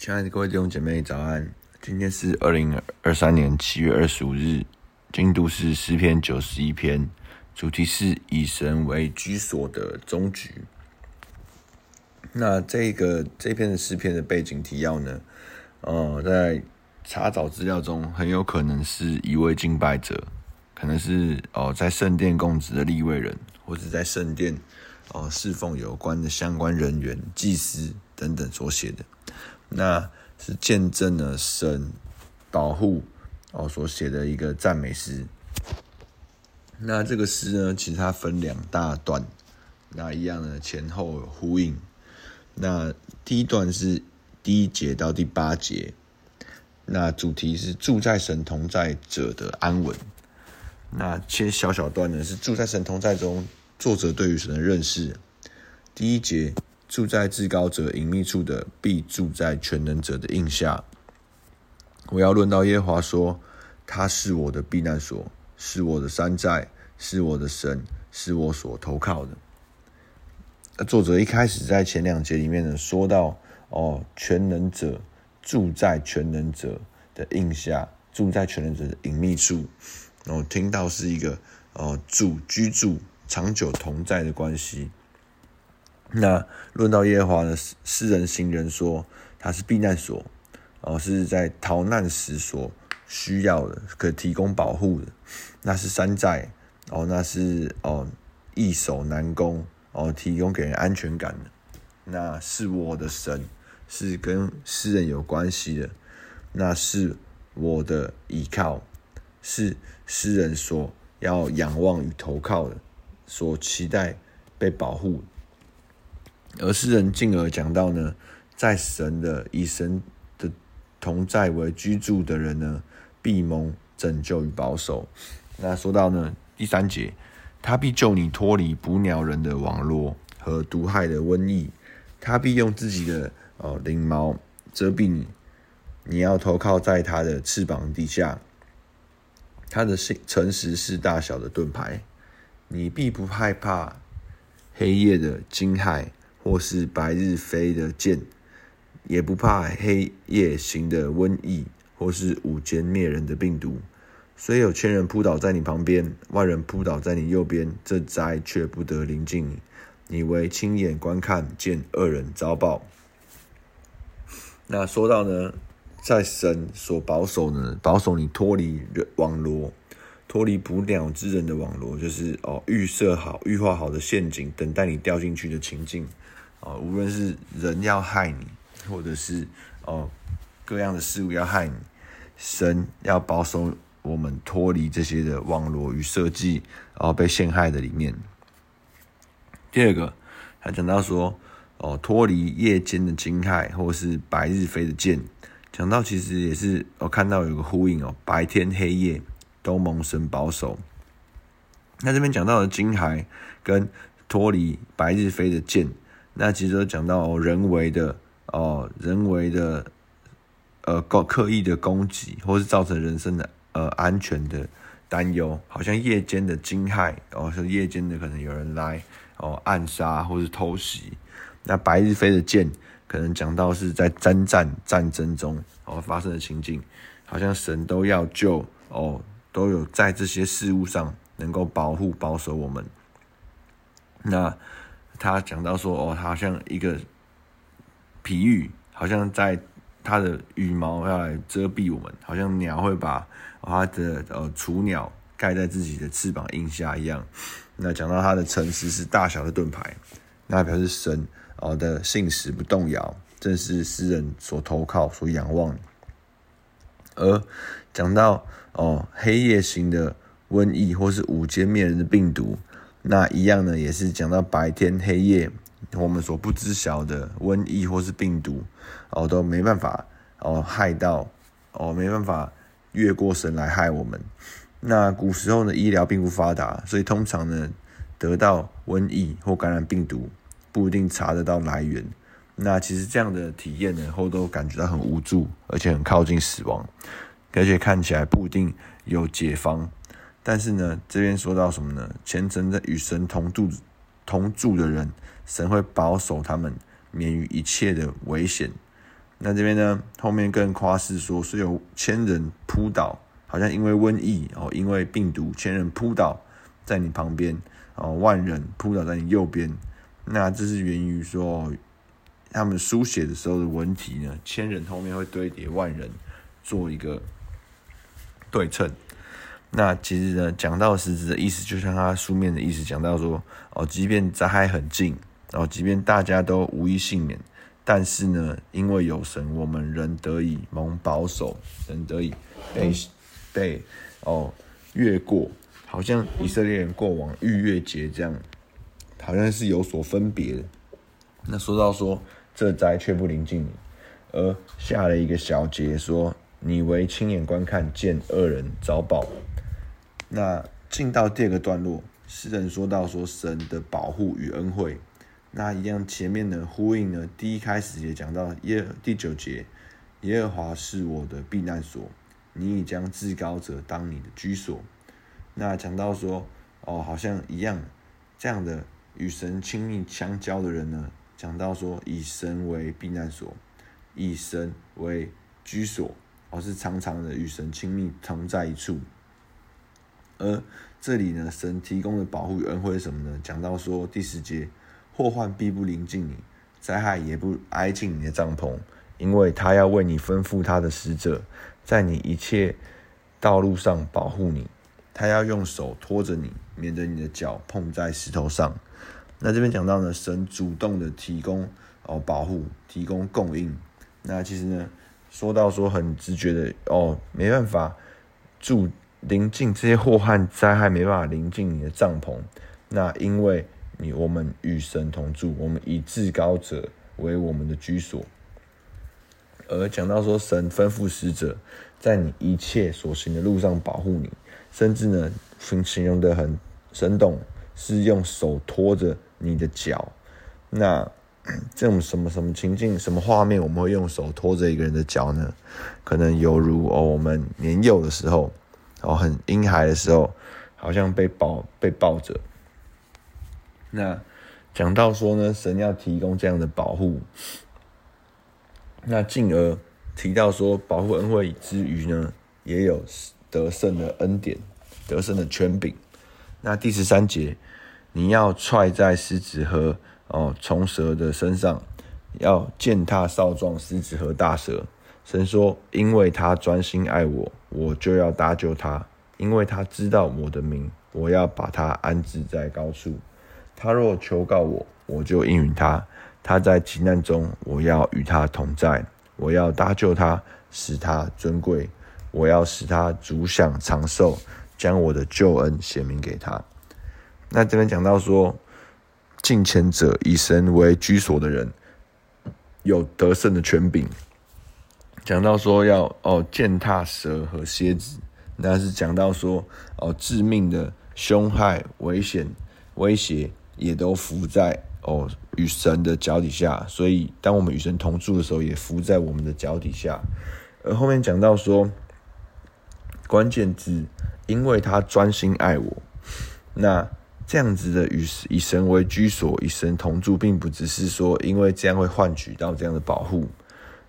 亲爱的各位弟兄姐妹，早安！今天是二零二三年七月二十五日，经读是诗篇九十一篇，主题是以神为居所的终局。那这个这篇的诗篇的背景提要呢？呃，在查找资料中，很有可能是一位敬拜者，可能是哦、在圣殿供职的立位人，或者在圣殿哦、侍奉有关的相关人员、祭司等等所写的。那是见证了神保护哦所写的一个赞美诗。那这个诗呢，其实它分两大段，那一样的前后呼应。那第一段是第一节到第八节，那主题是住在神同在者的安稳。那切小小段呢，是住在神同在中，作者对于神的认识。第一节。住在至高者隐秘处的，必住在全能者的荫下。我要论到耶和华说，他是我的避难所，是我的山寨，是我的神，是我所投靠的。作者一开始在前两节里面呢，说到哦，全能者住在全能者的荫下，住在全能者的隐秘处。然后听到是一个哦住居住长久同在的关系。那论到耶和华的诗人行人说，他是避难所，哦，是在逃难时所需要的，可提供保护的。那是山寨，哦，那是哦易守难攻，哦，提供给人安全感的。那是我的神，是跟诗人有关系的。那是我的依靠，是诗人所要仰望与投靠的，所期待被保护。而诗人进而讲到呢，在神的以神的同在为居住的人呢，必蒙拯救与保守。那说到呢，第三节，他必救你脱离捕鸟人的网络和毒害的瘟疫，他必用自己的呃翎毛遮蔽你，你要投靠在他的翅膀底下。他的诚实是大小的盾牌，你必不害怕黑夜的惊骇。或是白日飞的箭，也不怕黑夜行的瘟疫，或是午间灭人的病毒。虽有千人扑倒在你旁边，万人扑倒在你右边，这灾却不得临近你。你惟亲眼观看，见恶人遭报。那说到呢，在神所保守呢，保守你脱离网罗。脱离捕鸟之人的网罗，就是哦，预设好、预划好的陷阱，等待你掉进去的情境。哦，无论是人要害你，或者是哦各样的事物要害你，神要保守我们脱离这些的网罗与设计，然后被陷害的里面。第二个，还讲到说哦，脱离夜间的惊骇，或是白日飞的箭，讲到其实也是我看到有个呼应哦，白天黑夜。都蒙神保守。那这边讲到的惊骇跟脱离白日飞的箭，那其实都讲到人为的哦，人为的呃，刻意的攻击，或是造成人身的呃安全的担忧。好像夜间的惊骇，哦，是夜间的可能有人来哦暗杀或是偷袭。那白日飞的箭，可能讲到是在征战战争中哦发生的情境，好像神都要救哦。都有在这些事物上能够保护保守我们。那他讲到说，哦，他好像一个比喻，好像在他的羽毛要来遮蔽我们，好像鸟会把它的呃雏鸟盖在自己的翅膀荫下一样。那讲到他的诚实是大小的盾牌，那表示神哦的信实不动摇，正是诗人所投靠、所仰望。而讲到哦，黑夜行的瘟疫，或是午间灭人的病毒，那一样呢，也是讲到白天黑夜我们所不知晓的瘟疫或是病毒，哦，都没办法哦害到哦，没办法越过神来害我们。那古时候呢，医疗并不发达，所以通常呢，得到瘟疫或感染病毒，不一定查得到来源。那其实这样的体验呢，后都感觉到很无助，而且很靠近死亡，而且看起来不一定有解方。但是呢，这边说到什么呢？虔诚的与神同住同住的人，神会保守他们免于一切的危险。那这边呢，后面更夸示说是有千人扑倒，好像因为瘟疫哦，因为病毒，千人扑倒在你旁边哦，万人扑倒在你右边。那这是源于说他们书写的时候的文体呢，千人后面会堆叠万人，做一个对称。那其实呢，讲到实质的意思，就像他书面的意思讲到说，哦，即便灾害很近，哦，即便大家都无一幸免，但是呢，因为有神，我们仍得以蒙保守，仍得以被被哦越过，好像以色列人过往逾越节这样，好像是有所分别的。那说到说这灾却不临近你，而下了一个小节说，你为亲眼观看，见恶人遭报。那进到第二个段落，诗人说到说神的保护与恩惠，那一样前面的呼应呢，第一开始也讲到耶第九节，耶和华是我的避难所，你已将至高者当你的居所。那讲到说哦，好像一样这样的与神亲密相交的人呢，讲到说以神为避难所，以神为居所，而是常常的与神亲密同在一处。而这里呢，神提供的保护与恩惠是什么呢？讲到说第十节，祸患必不临近你，灾害也不挨近你的帐篷，因为他要为你吩咐他的使者，在你一切道路上保护你，他要用手托着你，免得你的脚碰在石头上。那这边讲到呢，神主动的提供哦保护，提供供应。那其实呢，说到说很直觉的哦，没办法住。临近这些祸患灾害没办法临近你的帐篷，那因为你我们与神同住，我们以至高者为我们的居所。而讲到说神吩咐使者在你一切所行的路上保护你，甚至呢形形容得很生动，是用手托着你的脚。那 这种什么什么情境、什么画面，我们会用手托着一个人的脚呢？可能犹如哦，我们年幼的时候。哦，很婴孩的时候，好像被抱被抱着。那讲到说呢，神要提供这样的保护，那进而提到说，保护恩惠之余呢，也有得胜的恩典、得胜的权柄。那第十三节，你要踹在狮子和哦虫蛇的身上，要践踏少壮狮子和大蛇。神说：“因为他专心爱我，我就要搭救他；因为他知道我的名，我要把他安置在高处。他若求告我，我就应允他。他在急难中，我要与他同在。我要搭救他，使他尊贵。我要使他足享长寿，将我的救恩显明给他。”那这边讲到说，敬虔者以神为居所的人，有得胜的权柄。讲到说要哦践踏蛇和蝎子，那是讲到说哦致命的凶害、危险、威胁也都伏在哦与神的脚底下，所以当我们与神同住的时候，也伏在我们的脚底下。而后面讲到说，关键字，因为他专心爱我，那这样子的与以神为居所、与神同住，并不只是说因为这样会换取到这样的保护，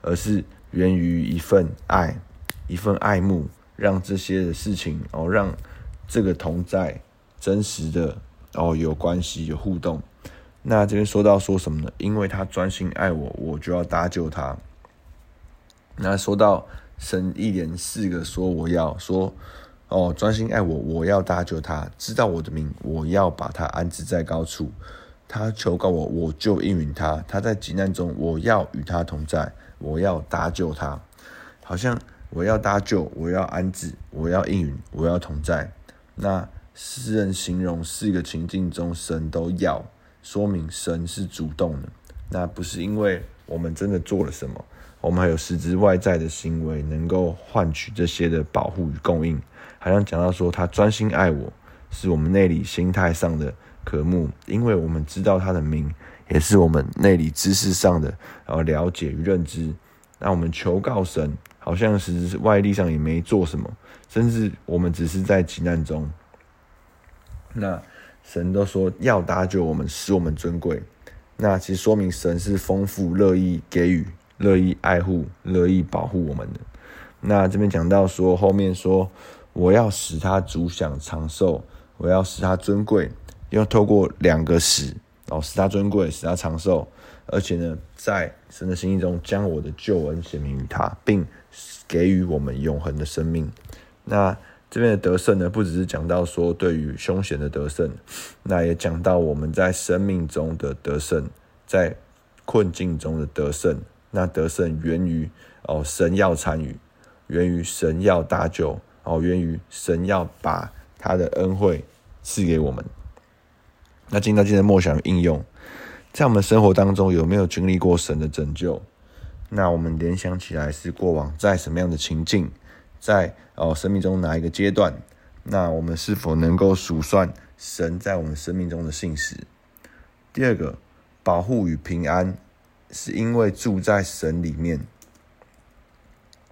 而是。源于一份爱，一份爱慕，让这些的事情哦，让这个同在真实的哦有关系有互动。那这边说到说什么呢？因为他专心爱我，我就要搭救他。那说到神一连四个说我要说哦，专心爱我，我要搭救他，知道我的名，我要把他安置在高处。他求告我，我就应允他。他在急难中，我要与他同在。我要搭救他，好像我要搭救，我要安置，我要应允，我要同在。那诗人形容四个情境中，神都要，说明神是主动的。那不是因为我们真的做了什么，我们还有实质外在的行为能够换取这些的保护与供应。好像讲到说，他专心爱我，是我们内里心态上的渴慕，因为我们知道他的名。也是我们内里知识上的呃了解与认知，那我们求告神，好像是外力上也没做什么，甚至我们只是在急难中，那神都说要搭救我们，使我们尊贵，那其实说明神是丰富乐意给予乐意爱护、乐意保护我们的。那这边讲到说，后面说我要使他主享长寿，我要使他尊贵，要透过两个使哦，使他尊贵，使他长寿，而且呢，在神的心意中将我的救恩显明于他，并给予我们永恒的生命。那这边的得胜呢，不只是讲到说对于凶险的得胜，那也讲到我们在生命中的得胜，在困境中的得胜。那得胜源于哦，神要参与，源于神要搭救，哦，源于神要把他的恩惠赐给我们。那进到今天的默想应用，在我们生活当中有没有经历过神的拯救？那我们联想起来是过往在什么样的情境？在哦，生命中哪一个阶段？那我们是否能够数算神在我们生命中的信实？第二个，保护与平安，是因为住在神里面。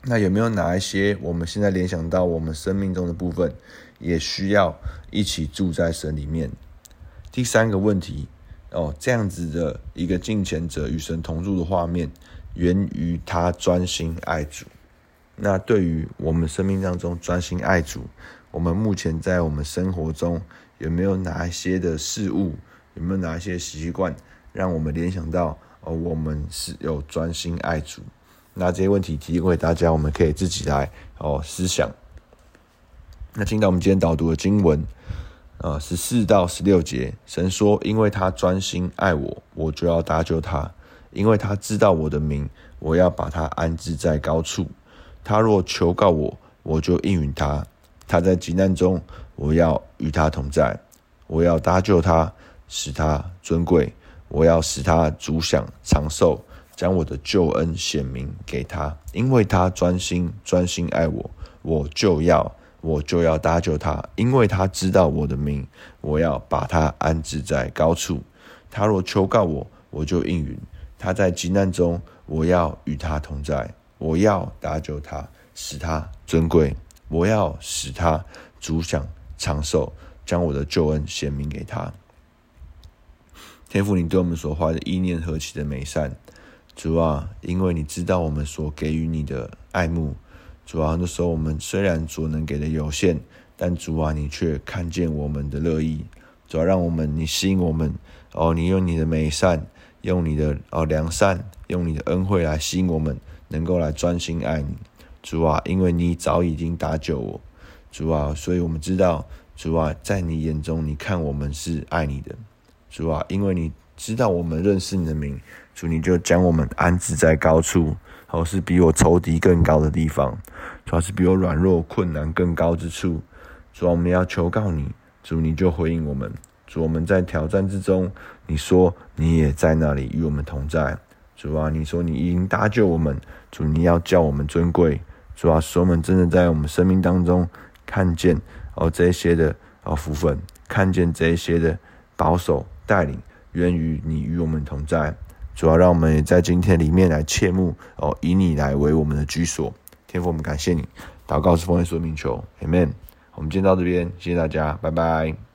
那有没有哪一些我们现在联想到我们生命中的部分，也需要一起住在神里面？第三个问题哦，这样子的一个敬虔者与神同住的画面，源于他专心爱主。那对于我们生命当中专心爱主，我们目前在我们生活中有没有哪一些的事物，有没有哪一些习惯，让我们联想到哦，我们是有专心爱主？那这些问题提供给大家，我们可以自己来哦思想。那听到我们今天导读的经文，啊十四到十六节，神说：“因为他专心爱我，我就要搭救他；因为他知道我的名，我要把他安置在高处。”他若求告我，我就应允他；他在急难中，我要与他同在；我要搭救他，使他尊贵；我要使他主享长寿，将我的救恩显明给他。因为他专心专心爱我，我就要我就要搭救他；因为他知道我的名，我要把他安置在高处。他若求告我，我就应允；他在急难中，我要与他同在。我要搭救他，使他尊贵；我要使他主享长寿，将我的救恩显明给他。天父，你对我们所怀的意念何其的美善！主啊，因为你知道我们所给予你的爱慕。主啊，很多时候我们虽然所能给的有限，但主啊，你却看见我们的乐意。主啊，让我们，你吸引我们哦，你用你的美善，用你的哦良善，用你的恩惠来吸引我们。能够来专心爱你，主啊，因为你早已经搭救我，主啊，所以我们知道，主啊，在你眼中，你看我们是爱你的，主啊，因为你知道我们认识你的名，主你就将我们安置在高处，或是比我仇敌更高的地方，主要是比我软弱困难更高之处，主要，我们要求告你，主你就回应我们，主我们在挑战之中，你说你也在那里与我们同在。主啊，你说你已经搭救我们，主你要叫我们尊贵，主啊，使我们真的在我们生命当中看见哦这些的哦福分，看见这些的保守带领，源于你与我们同在。主要，让我们也在今天里面来切慕哦，以你来为我们的居所。天父，我们感谢你，祷告是奉耶稣名求，Amen。我们今天到这边，谢谢大家，拜拜。